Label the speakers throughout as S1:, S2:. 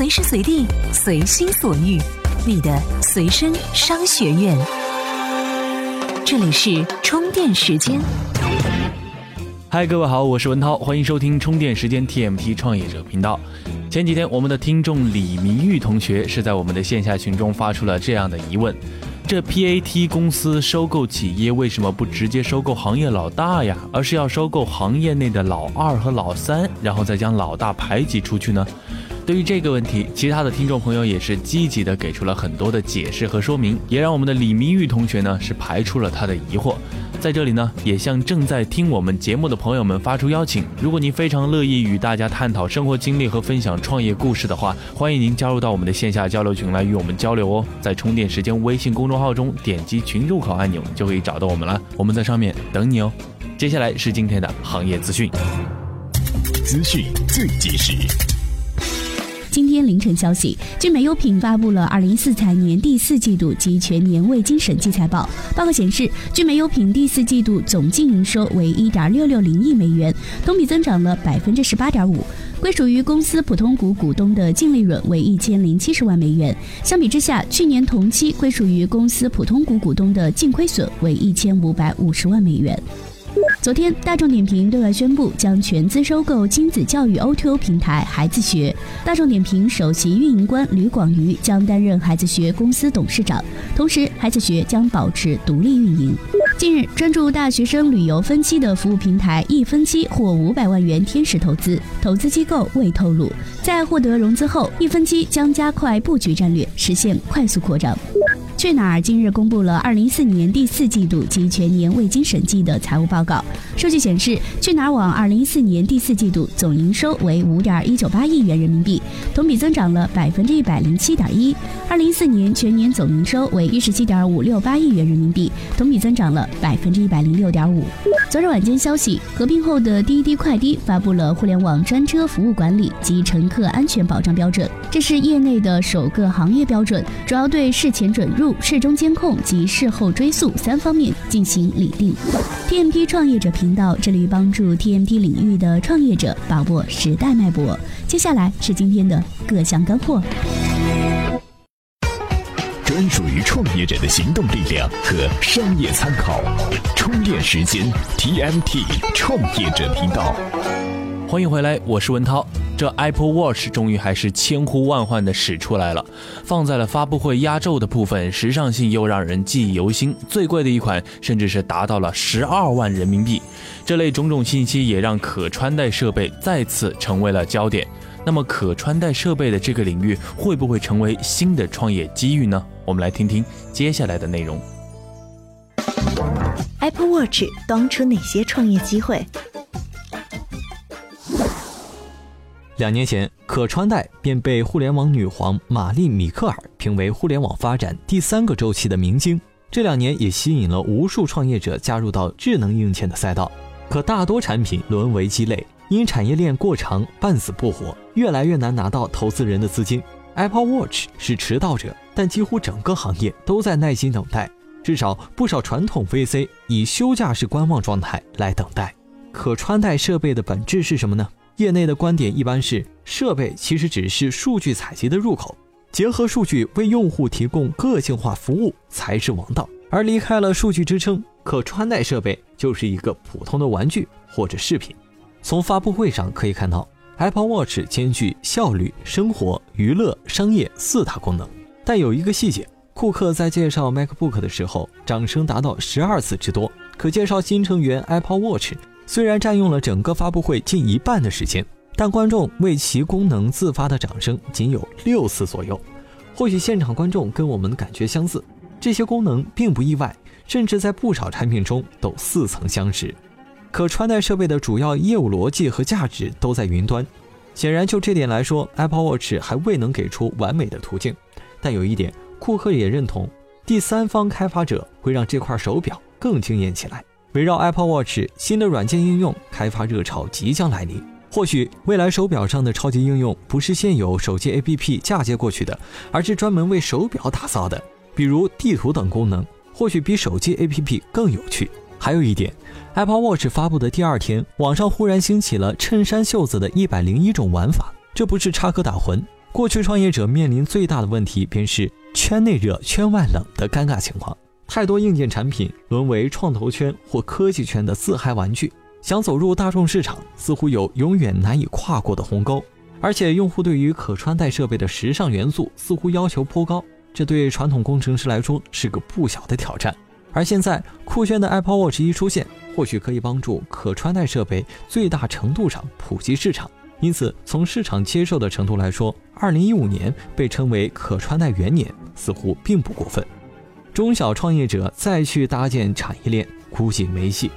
S1: 随时随地，随心所欲，你的随身商学院。这里是充电时间。
S2: 嗨，各位好，我是文涛，欢迎收听充电时间 TMT 创业者频道。前几天，我们的听众李明玉同学是在我们的线下群中发出了这样的疑问。这 PAT 公司收购企业为什么不直接收购行业老大呀？而是要收购行业内的老二和老三，然后再将老大排挤出去呢？对于这个问题，其他的听众朋友也是积极的给出了很多的解释和说明，也让我们的李明玉同学呢是排除了他的疑惑。在这里呢，也向正在听我们节目的朋友们发出邀请：如果您非常乐意与大家探讨生活经历和分享创业故事的话，欢迎您加入到我们的线下交流群来与我们交流哦。在充电时间微信公众号中点击群入口按钮就可以找到我们了，我们在上面等你哦。接下来是今天的行业资讯，
S3: 资讯最及时。
S4: 天凌晨消息，聚美优品发布了二零一四财年第四季度及全年未经审计财报。报告显示，聚美优品第四季度总净营收为一点六六零亿美元，同比增长了百分之十八点五。归属于公司普通股股东的净利润为一千零七十万美元。相比之下，去年同期归属于公司普通股股东的净亏损为一千五百五十万美元。昨天，大众点评对外宣布将全资收购亲子教育 O2O 平台孩子学。大众点评首席运营官吕广瑜将担任孩子学公司董事长，同时孩子学将保持独立运营。近日，专注大学生旅游分期的服务平台一分期获五百万元天使投资，投资机构未透露。在获得融资后，一分期将加快布局战略，实现快速扩张。去哪儿今日公布了二零一四年第四季度及全年未经审计的财务报告。数据显示，去哪儿网二零一四年第四季度总营收为五点一九八亿元人民币，同比增长了百分之一百零七点一。二零一四年全年总营收为一十七点五六八亿元人民币，同比增长了百分之一百零六点五。昨日晚间消息，合并后的滴滴快滴发布了互联网专车服务管理及乘客安全保障标准，这是业内的首个行业标准，主要对事前准入。事中监控及事后追溯三方面进行拟定。TMT 创业者频道致力于帮助 TMT 领域的创业者把握时代脉搏。接下来是今天的各项干货。
S3: 专属于创业者的行动力量和商业参考。充电时间 TMT 创业者频道。
S2: 欢迎回来，我是文涛。这 Apple Watch 终于还是千呼万唤的使出来了，放在了发布会压轴的部分，时尚性又让人记忆犹新。最贵的一款甚至是达到了十二万人民币。这类种种信息也让可穿戴设备再次成为了焦点。那么，可穿戴设备的这个领域会不会成为新的创业机遇呢？我们来听听接下来的内容。
S5: Apple Watch 当出哪些创业机会？
S6: 两年前，可穿戴便被互联网女皇玛丽米克尔评为互联网发展第三个周期的明星。这两年也吸引了无数创业者加入到智能硬件的赛道，可大多产品沦为鸡肋，因产业链过长，半死不活，越来越难拿到投资人的资金。Apple Watch 是迟到者，但几乎整个行业都在耐心等待，至少不少传统 VC 以休假式观望状态来等待。可穿戴设备的本质是什么呢？业内的观点一般是，设备其实只是数据采集的入口，结合数据为用户提供个性化服务才是王道。而离开了数据支撑，可穿戴设备就是一个普通的玩具或者饰品。从发布会上可以看到，Apple Watch 兼具效率、生活、娱乐、商业四大功能。但有一个细节，库克在介绍 MacBook 的时候，掌声达到十二次之多，可介绍新成员 Apple Watch。虽然占用了整个发布会近一半的时间，但观众为其功能自发的掌声仅有六次左右。或许现场观众跟我们感觉相似，这些功能并不意外，甚至在不少产品中都似曾相识。可穿戴设备的主要业务逻辑和价值都在云端，显然就这点来说，Apple Watch 还未能给出完美的途径。但有一点，库克也认同，第三方开发者会让这块手表更惊艳起来。围绕 Apple Watch 新的软件应用开发热潮即将来临，或许未来手表上的超级应用不是现有手机 APP 嫁接过去的，而是专门为手表打造的，比如地图等功能，或许比手机 APP 更有趣。还有一点，Apple Watch 发布的第二天，网上忽然兴起了衬衫袖子的一百零一种玩法，这不是插科打诨，过去创业者面临最大的问题便是圈内热、圈外冷的尴尬情况。太多硬件产品沦为创投圈或科技圈的自嗨玩具，想走入大众市场似乎有永远难以跨过的鸿沟。而且，用户对于可穿戴设备的时尚元素似乎要求颇高，这对传统工程师来说是个不小的挑战。而现在酷炫的 Apple Watch 一出现，或许可以帮助可穿戴设备最大程度上普及市场。因此，从市场接受的程度来说，二零一五年被称为可穿戴元年，似乎并不过分。中小创业者再去搭建产业链，估计没戏。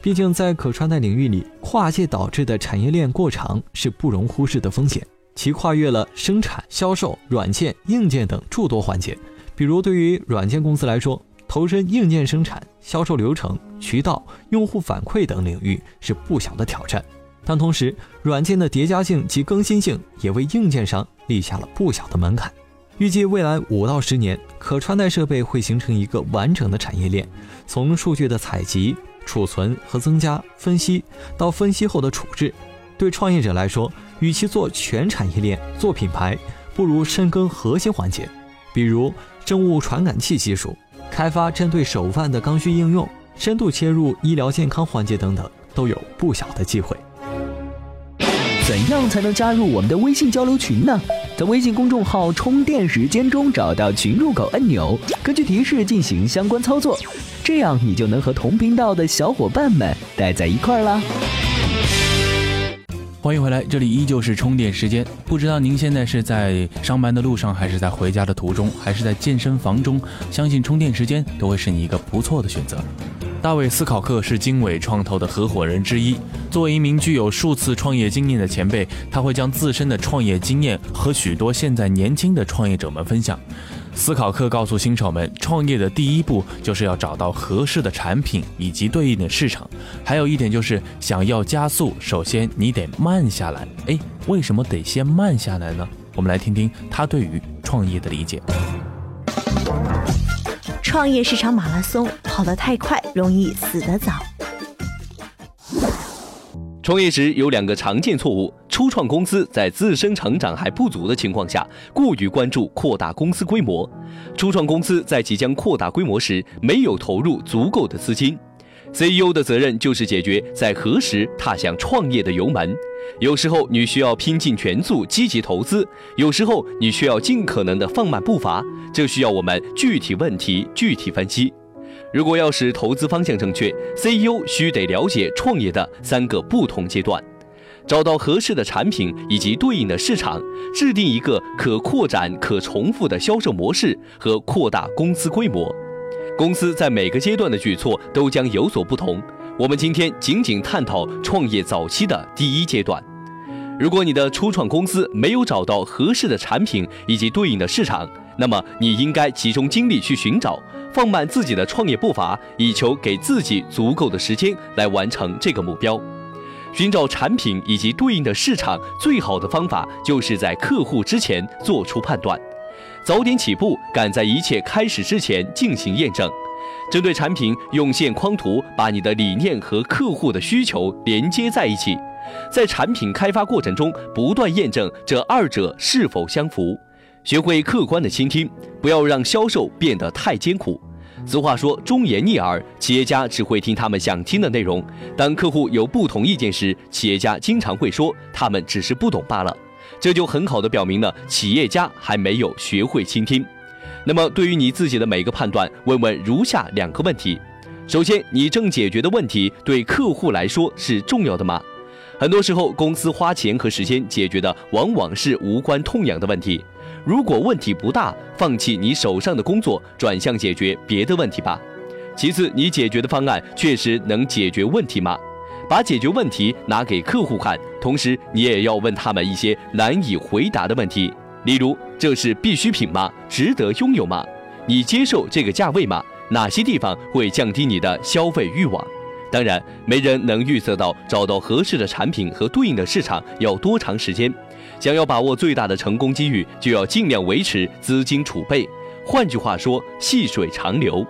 S6: 毕竟在可穿戴领域里，跨界导致的产业链过长是不容忽视的风险，其跨越了生产、销售、软件、硬件等诸多环节。比如，对于软件公司来说，投身硬件生产、销售流程、渠道、用户反馈等领域是不小的挑战。但同时，软件的叠加性及更新性也为硬件商立下了不小的门槛。预计未来五到十年，可穿戴设备会形成一个完整的产业链，从数据的采集、储存和增加、分析到分析后的处置。对创业者来说，与其做全产业链、做品牌，不如深耕核心环节，比如生物传感器技术、开发针对手腕的刚需应用、深度切入医疗健康环节等等，都有不小的机会。
S7: 怎样才能加入我们的微信交流群呢？在微信公众号“充电时间”中找到群入口按钮，根据提示进行相关操作，这样你就能和同频道的小伙伴们待在一块儿啦。
S2: 欢迎回来，这里依旧是充电时间。不知道您现在是在上班的路上，还是在回家的途中，还是在健身房中？相信充电时间都会是你一个不错的选择。大卫·斯考克是经纬创投的合伙人之一。作为一名具有数次创业经验的前辈，他会将自身的创业经验和许多现在年轻的创业者们分享。斯考克告诉新手们，创业的第一步就是要找到合适的产品以及对应的市场。还有一点就是，想要加速，首先你得慢下来。哎，为什么得先慢下来呢？我们来听听他对于创业的理解。
S5: 创业是场马拉松，跑得太快容易死得早。
S8: 创业时有两个常见错误：初创公司在自身成长还不足的情况下，过于关注扩大公司规模；初创公司在即将扩大规模时，没有投入足够的资金。CEO 的责任就是解决在何时踏向创业的油门。有时候你需要拼尽全速积极投资，有时候你需要尽可能的放慢步伐。这需要我们具体问题具体分析。如果要使投资方向正确，CEO 需得了解创业的三个不同阶段，找到合适的产品以及对应的市场，制定一个可扩展、可重复的销售模式和扩大公司规模。公司在每个阶段的举措都将有所不同。我们今天仅仅探讨创业早期的第一阶段。如果你的初创公司没有找到合适的产品以及对应的市场，那么你应该集中精力去寻找，放慢自己的创业步伐，以求给自己足够的时间来完成这个目标。寻找产品以及对应的市场，最好的方法就是在客户之前做出判断。早点起步，赶在一切开始之前进行验证。针对产品，用线框图把你的理念和客户的需求连接在一起，在产品开发过程中不断验证这二者是否相符。学会客观的倾听，不要让销售变得太艰苦。俗话说“忠言逆耳”，企业家只会听他们想听的内容。当客户有不同意见时，企业家经常会说他们只是不懂罢了。这就很好的表明了企业家还没有学会倾听。那么，对于你自己的每个判断，问问如下两个问题：首先，你正解决的问题对客户来说是重要的吗？很多时候，公司花钱和时间解决的往往是无关痛痒的问题。如果问题不大，放弃你手上的工作，转向解决别的问题吧。其次，你解决的方案确实能解决问题吗？把解决问题拿给客户看，同时你也要问他们一些难以回答的问题，例如这是必需品吗？值得拥有吗？你接受这个价位吗？哪些地方会降低你的消费欲望？当然，没人能预测到找到合适的产品和对应的市场要多长时间。想要把握最大的成功机遇，就要尽量维持资金储备。换句话说，细水长流。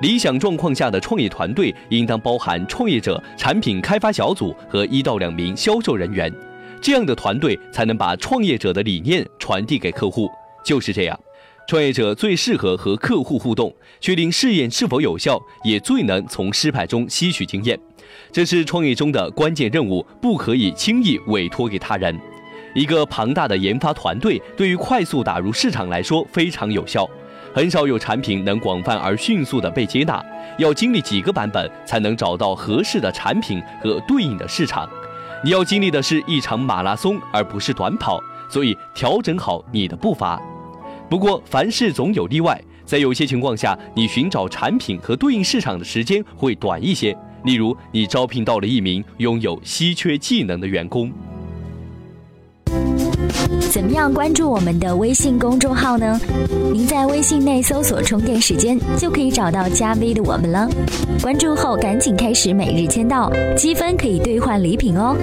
S8: 理想状况下的创业团队应当包含创业者、产品开发小组和一到两名销售人员。这样的团队才能把创业者的理念传递给客户。就是这样，创业者最适合和客户互动，确定试验是否有效，也最能从失败中吸取经验。这是创业中的关键任务，不可以轻易委托给他人。一个庞大的研发团队对于快速打入市场来说非常有效，很少有产品能广泛而迅速的被接纳，要经历几个版本才能找到合适的产品和对应的市场。你要经历的是一场马拉松，而不是短跑，所以调整好你的步伐。不过凡事总有例外，在有些情况下，你寻找产品和对应市场的时间会短一些。例如，你招聘到了一名拥有稀缺技能的员工。
S9: 怎么样关注我们的微信公众号呢？您在微信内搜索“充电时间”就可以找到加 V 的我们了。关注后赶紧开始每日签到，积分可以兑换礼品哦。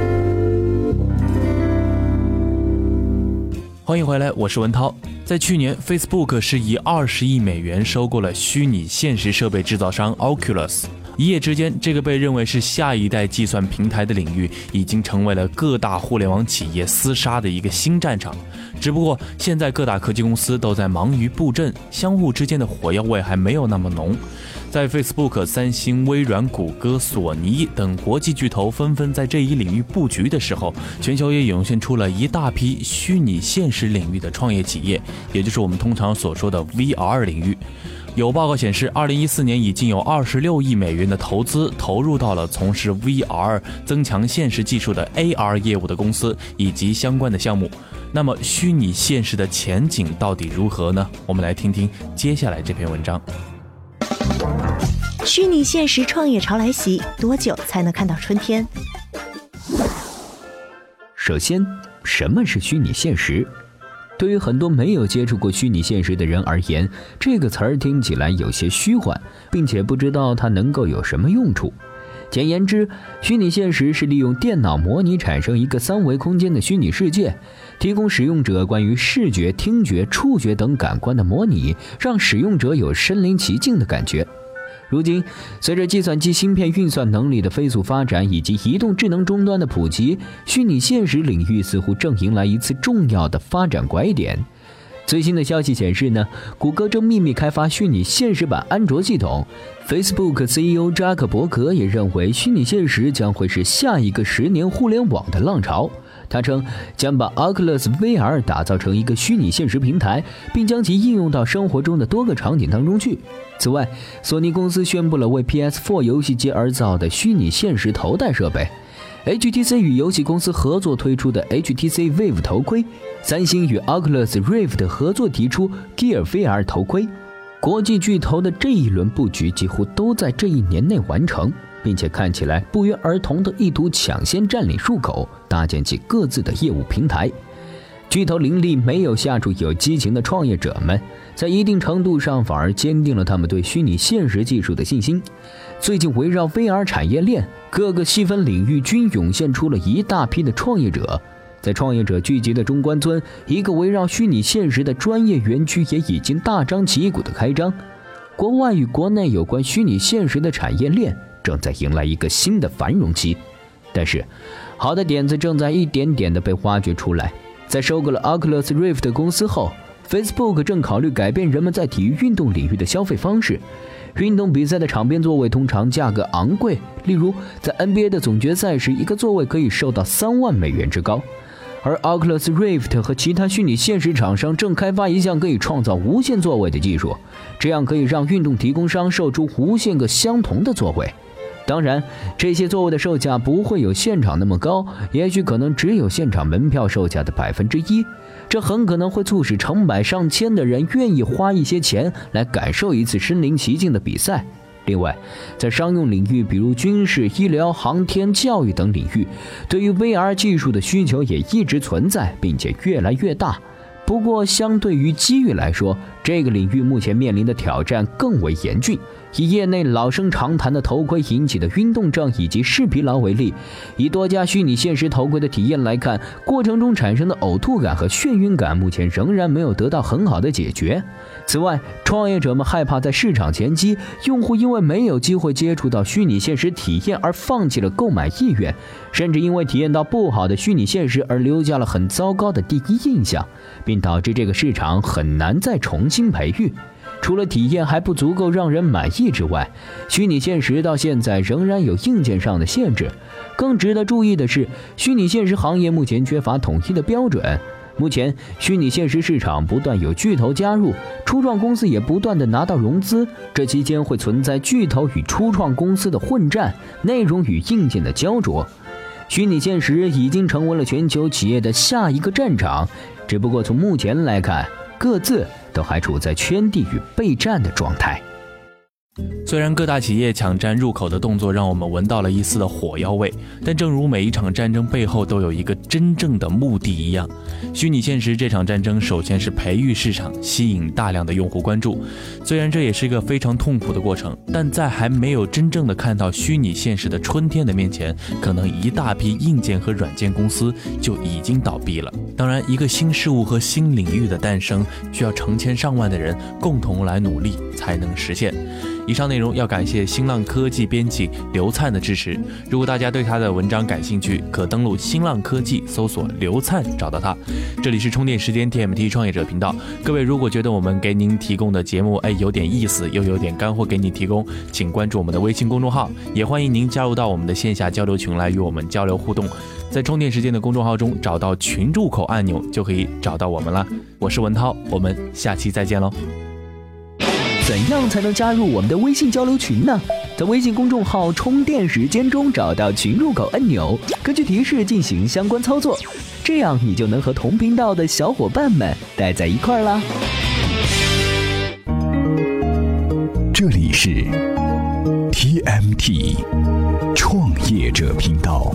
S2: 欢迎回来，我是文涛。在去年，Facebook 是以二十亿美元收购了虚拟现实设备制造商 Oculus。一夜之间，这个被认为是下一代计算平台的领域，已经成为了各大互联网企业厮杀的一个新战场。只不过，现在各大科技公司都在忙于布阵，相互之间的火药味还没有那么浓。在 Facebook、三星、微软、谷歌、索尼等国际巨头纷纷在这一领域布局的时候，全球也涌现出了一大批虚拟现实领域的创业企业，也就是我们通常所说的 VR 领域。有报告显示，二零一四年已经有二十六亿美元的投资投入到了从事 VR 增强现实技术的 AR 业务的公司以及相关的项目。那么，虚拟现实的前景到底如何呢？我们来听听接下来这篇文章。
S5: 虚拟现实创业潮来袭，多久才能看到春天？
S7: 首先，什么是虚拟现实？对于很多没有接触过虚拟现实的人而言，这个词儿听起来有些虚幻，并且不知道它能够有什么用处。简言之，虚拟现实是利用电脑模拟产生一个三维空间的虚拟世界，提供使用者关于视觉、听觉、触觉等感官的模拟，让使用者有身临其境的感觉。如今，随着计算机芯片运算能力的飞速发展以及移动智能终端的普及，虚拟现实领域似乎正迎来一次重要的发展拐点。最新的消息显示呢，谷歌正秘密开发虚拟现实版安卓系统。Facebook CEO 扎克伯格也认为，虚拟现实将会是下一个十年互联网的浪潮。他称将把 Oculus VR 打造成一个虚拟现实平台，并将其应用到生活中的多个场景当中去。此外，索尼公司宣布了为 PS4 游戏机而造的虚拟现实头戴设备；HTC 与游戏公司合作推出的 HTC Vive 头盔；三星与 Oculus Rift 合作提出 Gear VR 头盔。国际巨头的这一轮布局几乎都在这一年内完成。并且看起来不约而同地意图抢先占领入口，搭建起各自的业务平台。巨头林立没有吓住有激情的创业者们，在一定程度上反而坚定了他们对虚拟现实技术的信心。最近围绕 VR 产业链各个细分领域均涌现出了一大批的创业者，在创业者聚集的中关村，一个围绕虚拟现实的专业园区也已经大张旗鼓地开张。国外与国内有关虚拟现实的产业链。正在迎来一个新的繁荣期，但是，好的点子正在一点点地被挖掘出来。在收购了 Oculus Rift 公司后，Facebook 正考虑改变人们在体育运动领域的消费方式。运动比赛的场边座位通常价格昂贵，例如在 NBA 的总决赛时，一个座位可以售到三万美元之高。而 Oculus Rift 和其他虚拟现实厂商正开发一项可以创造无限座位的技术，这样可以让运动提供商售出无限个相同的座位。当然，这些座位的售价不会有现场那么高，也许可能只有现场门票售价的百分之一。这很可能会促使成百上千的人愿意花一些钱来感受一次身临其境的比赛。另外，在商用领域，比如军事、医疗、航天、教育等领域，对于 VR 技术的需求也一直存在，并且越来越大。不过，相对于机遇来说，这个领域目前面临的挑战更为严峻。以业内老生常谈的头盔引起的运动症以及视疲劳为例，以多家虚拟现实头盔的体验来看，过程中产生的呕吐感和眩晕感目前仍然没有得到很好的解决。此外，创业者们害怕在市场前期，用户因为没有机会接触到虚拟现实体验而放弃了购买意愿，甚至因为体验到不好的虚拟现实而留下了很糟糕的第一印象，并导致这个市场很难再重新培育。除了体验还不足够让人满意之外，虚拟现实到现在仍然有硬件上的限制。更值得注意的是，虚拟现实行业目前缺乏统一的标准。目前，虚拟现实市场不断有巨头加入，初创公司也不断的拿到融资。这期间会存在巨头与初创公司的混战，内容与硬件的焦灼。虚拟现实已经成为了全球企业的下一个战场，只不过从目前来看，各自。都还处在圈地与备战的状态。
S2: 虽然各大企业抢占入口的动作让我们闻到了一丝的火药味，但正如每一场战争背后都有一个真正的目的一样，虚拟现实这场战争首先是培育市场，吸引大量的用户关注。虽然这也是一个非常痛苦的过程，但在还没有真正的看到虚拟现实的春天的面前，可能一大批硬件和软件公司就已经倒闭了。当然，一个新事物和新领域的诞生，需要成千上万的人共同来努力才能实现。以上内容要感谢新浪科技编辑刘灿的支持。如果大家对他的文章感兴趣，可登录新浪科技搜索刘灿找到他。这里是充电时间 TMT 创业者频道。各位如果觉得我们给您提供的节目哎有点意思，又有点干货给你提供，请关注我们的微信公众号，也欢迎您加入到我们的线下交流群来与我们交流互动。在充电时间的公众号中找到群入口按钮就可以找到我们了。我是文涛，我们下期再见喽。
S7: 怎样才能加入我们的微信交流群呢？在微信公众号“充电时间”中找到群入口按钮，根据提示进行相关操作，这样你就能和同频道的小伙伴们待在一块儿啦。
S3: 这里是 TMT 创业者频道。